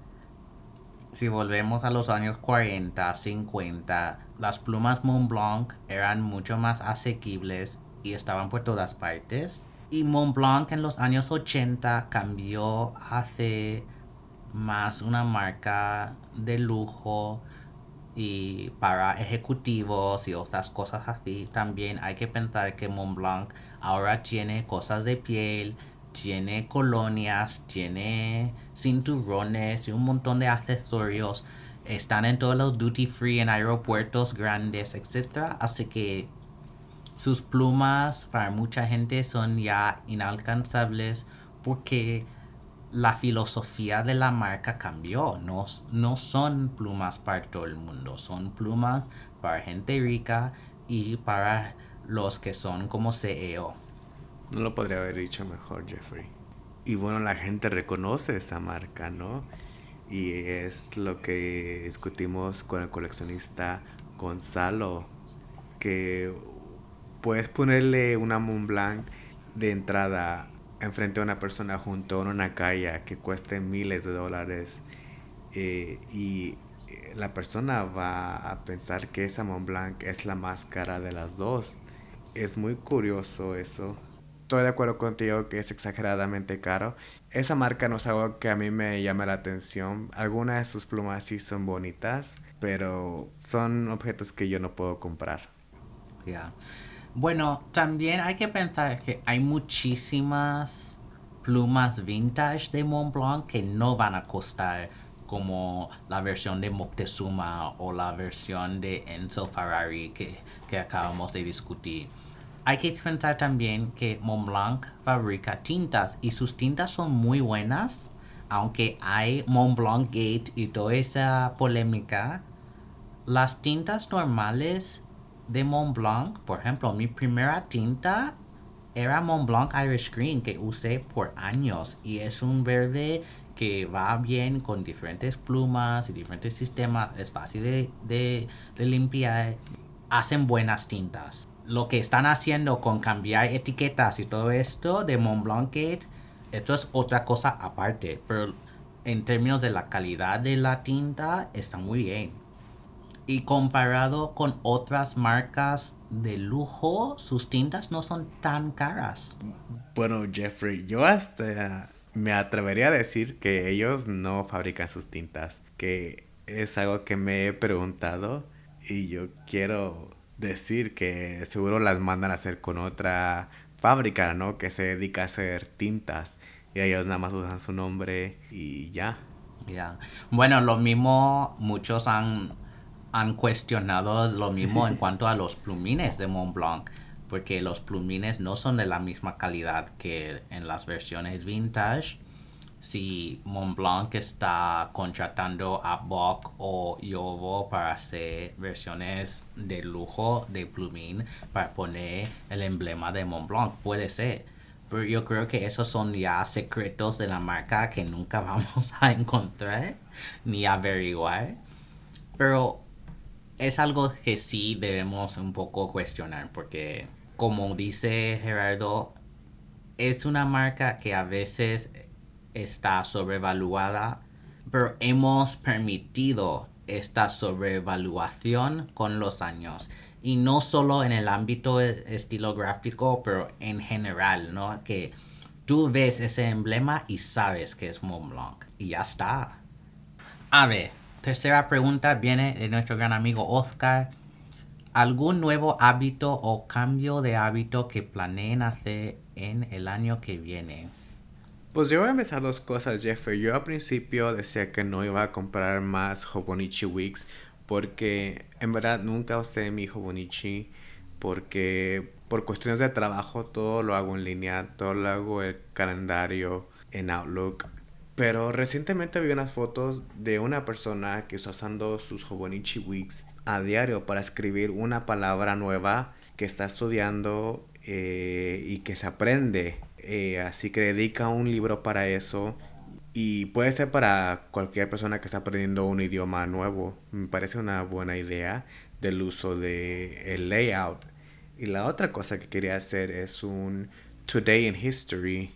si volvemos a los años 40, 50, las plumas Montblanc eran mucho más asequibles y estaban por todas partes. Y Montblanc en los años 80 cambió hacia más una marca de lujo y para ejecutivos y otras cosas así. También hay que pensar que Montblanc ahora tiene cosas de piel, tiene colonias, tiene cinturones y un montón de accesorios. Están en todos los duty free en aeropuertos grandes, etc. Así que sus plumas para mucha gente son ya inalcanzables porque la filosofía de la marca cambió. No, no son plumas para todo el mundo, son plumas para gente rica y para los que son como CEO. No lo podría haber dicho mejor, Jeffrey. Y bueno, la gente reconoce esa marca, ¿no? Y es lo que discutimos con el coleccionista Gonzalo, que puedes ponerle una Montblanc de entrada enfrente a una persona junto a una calle que cueste miles de dólares eh, y eh, la persona va a pensar que esa Montblanc es la más cara de las dos. Es muy curioso eso estoy de acuerdo contigo que es exageradamente caro. Esa marca no es algo que a mí me llama la atención. Algunas de sus plumas sí son bonitas, pero son objetos que yo no puedo comprar. Ya. Bueno, también hay que pensar que hay muchísimas plumas vintage de Montblanc que no van a costar como la versión de Moctezuma o la versión de Enzo Ferrari que, que acabamos de discutir hay que pensar también que Montblanc fabrica tintas y sus tintas son muy buenas, aunque hay Montblanc Gate y toda esa polémica. Las tintas normales de Montblanc, por ejemplo, mi primera tinta era Montblanc Irish Green que usé por años y es un verde que va bien con diferentes plumas y diferentes sistemas, es fácil de, de limpiar, hacen buenas tintas. Lo que están haciendo con cambiar etiquetas y todo esto de Montblanc Gate, esto es otra cosa aparte, pero en términos de la calidad de la tinta está muy bien. Y comparado con otras marcas de lujo, sus tintas no son tan caras. Bueno, Jeffrey, yo hasta me atrevería a decir que ellos no fabrican sus tintas, que es algo que me he preguntado y yo quiero decir que seguro las mandan a hacer con otra fábrica, ¿no? Que se dedica a hacer tintas y ellos nada más usan su nombre y ya. Ya. Bueno, lo mismo muchos han, han cuestionado lo mismo en cuanto a los plumines de Montblanc, porque los plumines no son de la misma calidad que en las versiones vintage si Montblanc está contratando a Bock o Yovo para hacer versiones de lujo de plumín para poner el emblema de Montblanc. Puede ser. Pero yo creo que esos son ya secretos de la marca que nunca vamos a encontrar ni averiguar. Pero es algo que sí debemos un poco cuestionar porque como dice Gerardo, es una marca que a veces está sobrevaluada, pero hemos permitido esta sobrevaluación con los años. Y no solo en el ámbito estilográfico, pero en general, ¿no? Que tú ves ese emblema y sabes que es Montblanc. Y ya está. A ver, tercera pregunta viene de nuestro gran amigo Oscar. ¿Algún nuevo hábito o cambio de hábito que planeen hacer en el año que viene? Pues yo voy a empezar dos cosas, Jeffrey. Yo al principio decía que no iba a comprar más Hobonichi Weeks porque en verdad nunca usé mi Hobonichi porque por cuestiones de trabajo todo lo hago en línea, todo lo hago el calendario en Outlook. Pero recientemente vi unas fotos de una persona que está usando sus Hobonichi Weeks a diario para escribir una palabra nueva que está estudiando eh, y que se aprende eh, así que dedica un libro para eso Y puede ser para cualquier persona que está aprendiendo un idioma nuevo. Me parece una buena idea del uso de el layout. Y la otra cosa que quería hacer es un Today in History,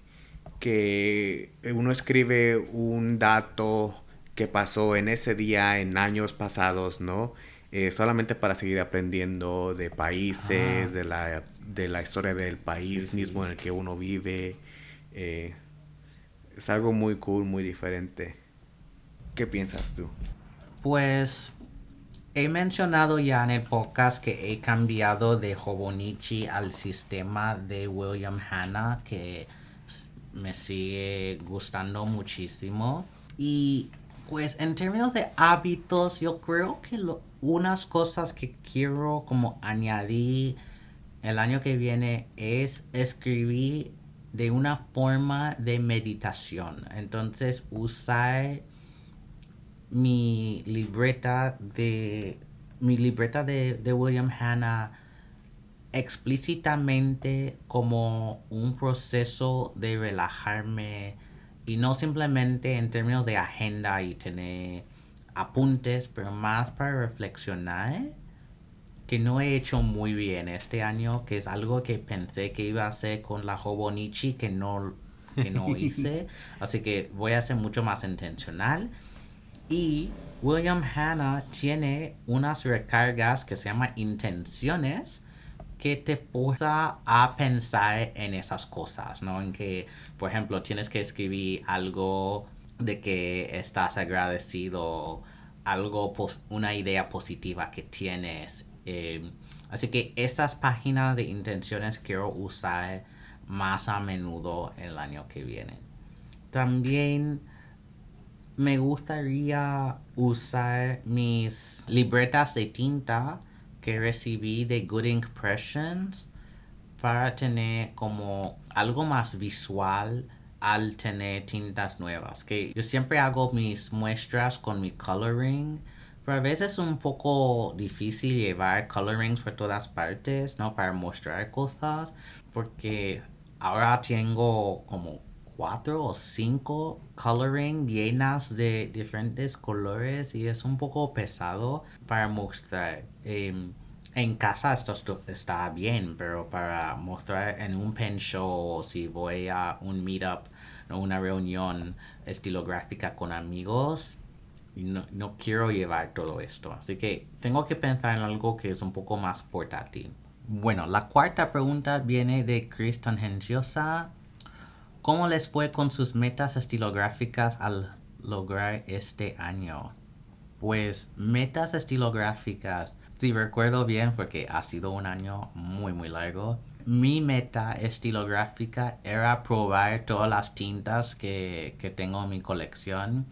que uno escribe un dato que pasó en ese día, en años pasados, ¿no? Eh, solamente para seguir aprendiendo de países, Ah. de, la, de la historia del país Sí, sí. mismo en el que uno vive. Eh, es algo muy cool, muy diferente. ¿Qué piensas tú? Pues he mencionado ya en el podcast que he cambiado de Hobonichi al sistema de William Hanna que me sigue gustando muchísimo. Y pues en términos de hábitos, yo creo que lo- unas cosas que quiero como añadir el año que viene es escribir de una forma de meditación. Entonces usar mi libreta de mi libreta de, de William Hanna explícitamente como un proceso de relajarme y no simplemente en términos de agenda y tener apuntes, pero más para reflexionar que no he hecho muy bien este año, que es algo que pensé que iba a hacer con la Hobonichi que no, que no hice. Así que voy a ser mucho más intencional. Y William Hanna tiene unas recargas que se llama intenciones que te fuerza a pensar en esas cosas, ¿no? En que, por ejemplo, tienes que escribir algo de que estás agradecido, algo, una idea positiva que tienes. eh, así que esas páginas de intenciones quiero usar más a menudo el año que viene. También me gustaría usar mis libretas de tinta que recibí de Good Impressions para tener como algo más visual al tener tintas nuevas. Que yo siempre hago mis muestras con mi coloring, pero a veces es un poco difícil llevar colorings por todas partes, ¿no? Para mostrar cosas, porque ahora tengo como cuatro o cinco coloring llenas de diferentes colores y es un poco pesado para mostrar. Em, en casa esto está bien, pero para mostrar en un pen show o si voy a un meetup o una reunión estilográfica con amigos, no, no quiero llevar todo esto. Así que tengo que pensar en algo que es un poco más portátil. Bueno, la cuarta pregunta viene de Chris Tangenciosa. ¿Cómo les fue con sus metas estilográficas al lograr este año? Pues metas estilográficas, si recuerdo bien, porque ha sido un año muy muy largo. Mi meta estilográfica era probar todas las tintas que, que tengo en mi colección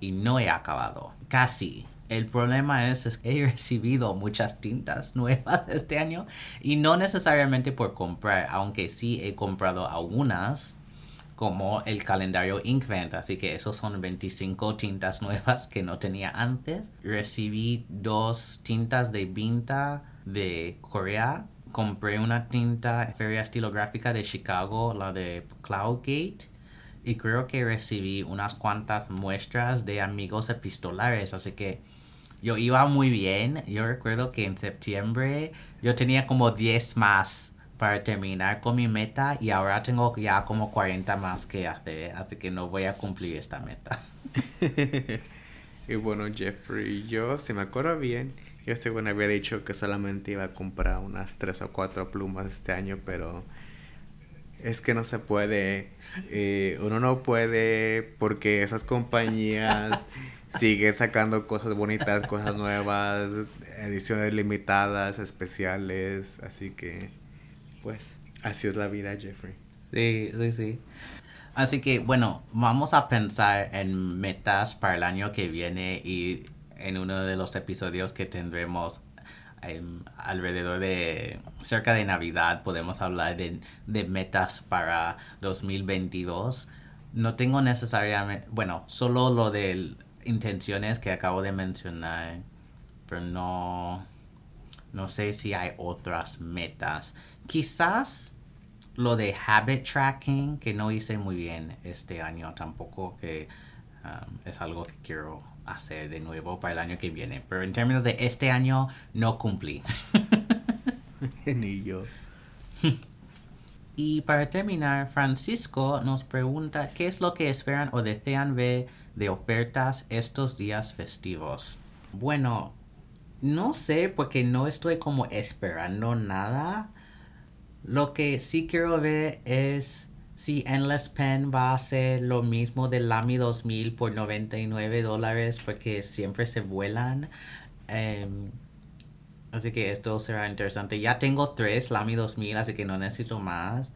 y no he acabado. Casi. El problema es, es que he recibido muchas tintas nuevas este año y no necesariamente por comprar, aunque sí he comprado algunas como el calendario Inkvent, así que esos son 25 tintas nuevas que no tenía antes. Recibí dos tintas de Vinta de Corea. Compré una tinta feria estilográfica de Chicago, la de Cloudgate. Y creo que recibí unas cuantas muestras de amigos epistolares, así que yo iba muy bien. Yo recuerdo que en septiembre yo tenía como 10 más para terminar con mi meta y ahora tengo ya como 40 más que hacer, así que no voy a cumplir esta meta. y bueno, Jeffrey, yo, si me acuerdo bien, yo según había dicho que solamente iba a comprar unas tres o cuatro plumas este año, pero es que no se puede. Eh, uno no puede porque esas compañías siguen sacando cosas bonitas, cosas nuevas, ediciones limitadas, especiales, así que, pues, así es la vida, Jeffrey. Sí, sí, sí. Así que bueno, vamos a pensar en metas para el año que viene y en uno de los episodios que tendremos em, alrededor de cerca de Navidad podemos hablar de, de metas para 2022. No tengo necesariamente, bueno, solo lo de intenciones que acabo de mencionar, pero no, no sé si hay otras metas. Quizás lo de habit tracking, que no hice muy bien este año tampoco, que um, es algo que quiero hacer de nuevo para el año que viene. Pero en términos de este año, no cumplí. Ni yo. Y para terminar, Francisco nos pregunta qué es lo que esperan o desean ver de ofertas estos días festivos. Bueno, no sé porque no estoy como esperando nada. Lo que sí quiero ver es si Endless Pen va a hacer lo mismo del Lamy 2000 por 99 dólares porque siempre se vuelan. Em, así que esto será interesante. Ya tengo tres Lamy 2000, así que no necesito más.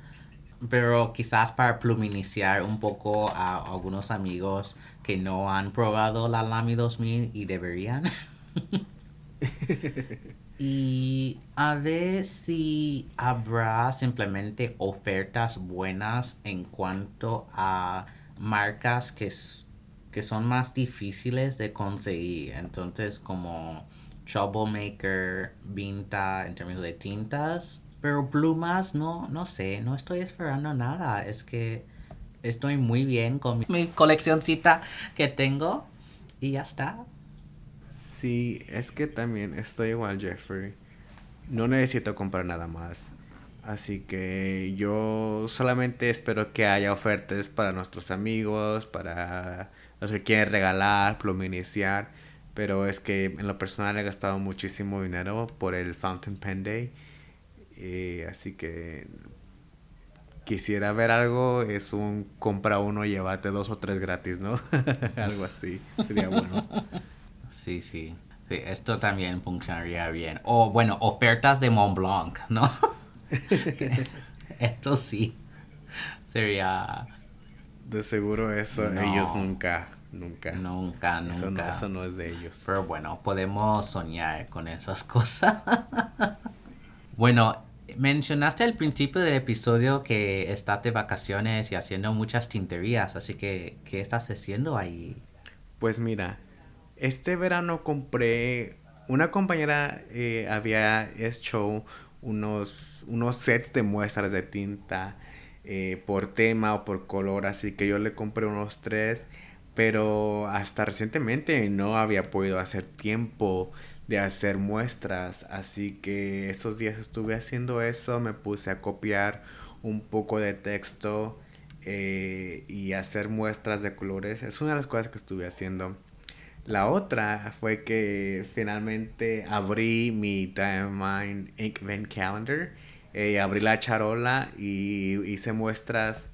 Pero quizás para pluminiciar un poco a algunos amigos que no han probado la Lamy 2000 y deberían. y a ver si habrá simplemente ofertas buenas en cuanto a marcas que, que son más difíciles de conseguir. Entonces como Troublemaker, Vinta en términos de tintas. Pero plumas, no, no sé, no estoy esperando nada. Es que estoy muy bien con mi, mi coleccioncita que tengo y ya está. Sí, es que también estoy igual, Jeffrey. No necesito comprar nada más. Así que yo solamente espero que haya ofertas para nuestros amigos, para los que quieren regalar, pluminiciar. Pero es que en lo personal he gastado muchísimo dinero por el Fountain Pen Day. Eh, así que quisiera ver algo, es un compra uno, llévate dos o tres gratis, ¿no? algo así, sería bueno. Sí, sí. Sí, esto también funcionaría bien. O bueno, ofertas de Mont Blanc, ¿no? esto sí. Sería... De seguro eso ellos nunca, nunca. Nunca, nunca. Eso no, eso no es de ellos. Pero bueno, podemos soñar con esas cosas. bueno, mencionaste al principio del episodio que estás de vacaciones y haciendo muchas tinterías, así que, ¿qué estás haciendo ahí? Pues mira, este verano compré, una compañera eh, había hecho unos, unos sets de muestras de tinta eh, por tema o por color, así que yo le compré unos tres, pero hasta recientemente no había podido hacer tiempo de hacer muestras, así que esos días estuve haciendo eso, me puse a copiar un poco de texto eh, y hacer muestras de colores, es una de las cosas que estuve haciendo. La otra fue que finalmente abrí mi Diamond Ink Ven Calendar. Eh, abrí la charola y hice muestras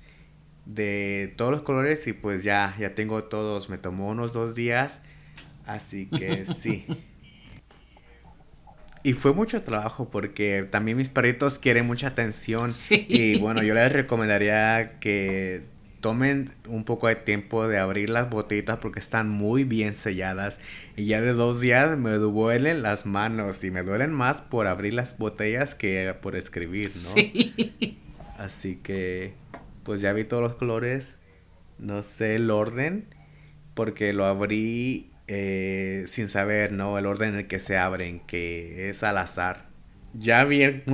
de todos los colores y pues ya, ya tengo todos. Me tomó unos dos días, así que sí. Y fue mucho trabajo porque también mis perritos quieren mucha atención. Y bueno, yo les recomendaría que tomen un poco de tiempo de abrir las botellitas porque están muy bien selladas. Y ya de dos días me duelen las manos y me duelen más por abrir las botellas que por escribir, ¿no? Sí. Así que, pues ya vi todos los colores. No sé el orden porque lo abrí eh, sin saber, ¿no? El orden en el que se abren, que es al azar. Ya vi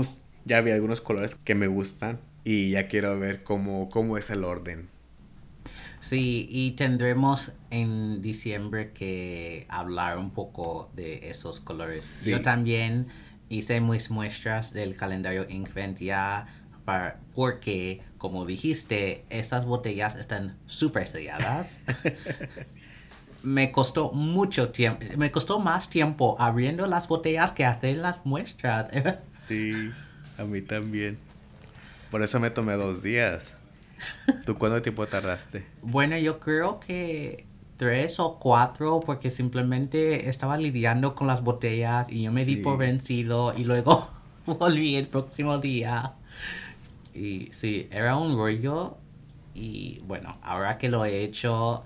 ya vi algunos colores que me gustan y ya quiero ver cómo, cómo es el orden. Sí, y tendremos en diciembre que hablar un poco de esos colores. Yo también hice mis muestras del calendario Inkvent ya para, porque, como dijiste, esas botellas están súper selladas. me costó mucho tiempo, me costó más tiempo abriendo las botellas que hacer las muestras. sí, a mí también. Por eso me tomé dos días. ¿Tú cuánto tiempo tardaste? Bueno, yo creo que tres o cuatro porque simplemente estaba lidiando con las botellas y yo me di por vencido y luego volví el próximo día. Y sí, era un rollo y bueno, ahora que lo he hecho,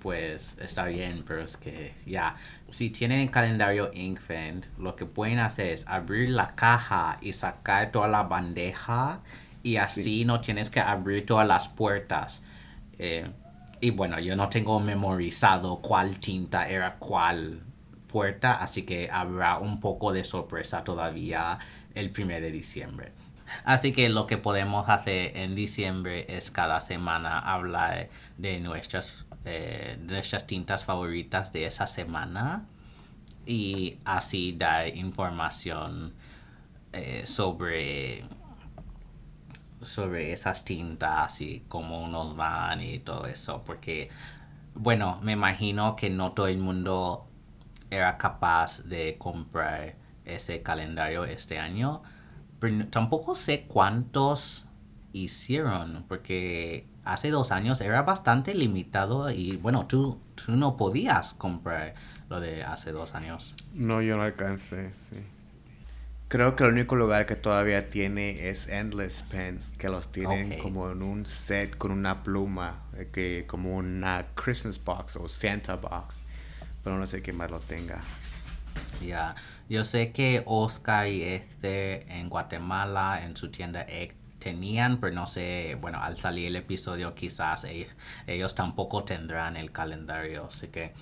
pues está bien, pero es que ya, si tienen el calendario Inkvent, lo que pueden hacer es abrir la caja y sacar toda la bandeja y así no tienes que abrir todas las puertas. Eh, y bueno, yo no tengo memorizado cuál tinta era cuál puerta, así que habrá un poco de sorpresa todavía el 1 de diciembre. Así que lo que podemos hacer en diciembre es cada semana hablar de nuestras, eh, nuestras tintas favoritas de esa semana y así dar información eh, sobre sobre esas tintas y cómo nos van y todo eso porque bueno me imagino que no todo el mundo era capaz de comprar ese calendario este año pero tampoco sé cuántos hicieron porque hace dos años era bastante limitado y bueno tú, tú no podías comprar lo de hace dos años. No yo no alcancé sí Creo que el único lugar que todavía tiene es Endless Pens, que los tienen como en un set con una pluma, eh, que como una Christmas box o Santa box, pero no sé quién más lo tenga. Ya, yo sé que Oscar y este en Guatemala en su tienda tenían, pero no sé, bueno, al salir el episodio quizás ellos, ellos tampoco tendrán el calendario, así que,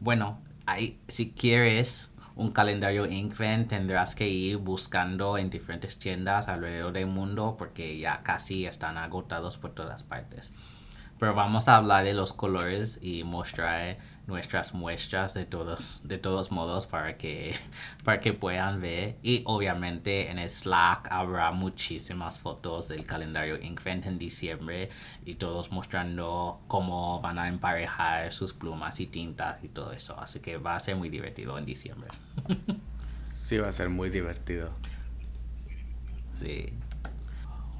bueno, ahí, si quieres un calendario Inkven tendrás que ir buscando en diferentes tiendas alrededor del mundo porque ya casi están agotados por todas partes. Pero vamos a hablar de los colores y mostrar nuestras muestras de todos, de todos modos para que, para que puedan ver. Y obviamente en el Slack habrá muchísimas fotos del calendario Inkvent en diciembre y todos mostrando cómo van a emparejar sus plumas y tintas y todo eso. Así que va a ser muy divertido en diciembre. sí, va a ser muy divertido. Sí.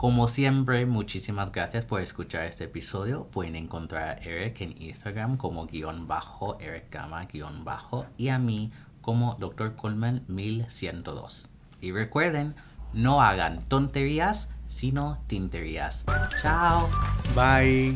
Como siempre, muchísimas gracias por escuchar este episodio. Pueden encontrar a Eric en Instagram como guion bajo, Eric Gama guion bajo y a mí como Dr. Coleman 1102. Y recuerden, no hagan tonterías, sino tinterías. Chao. Bye.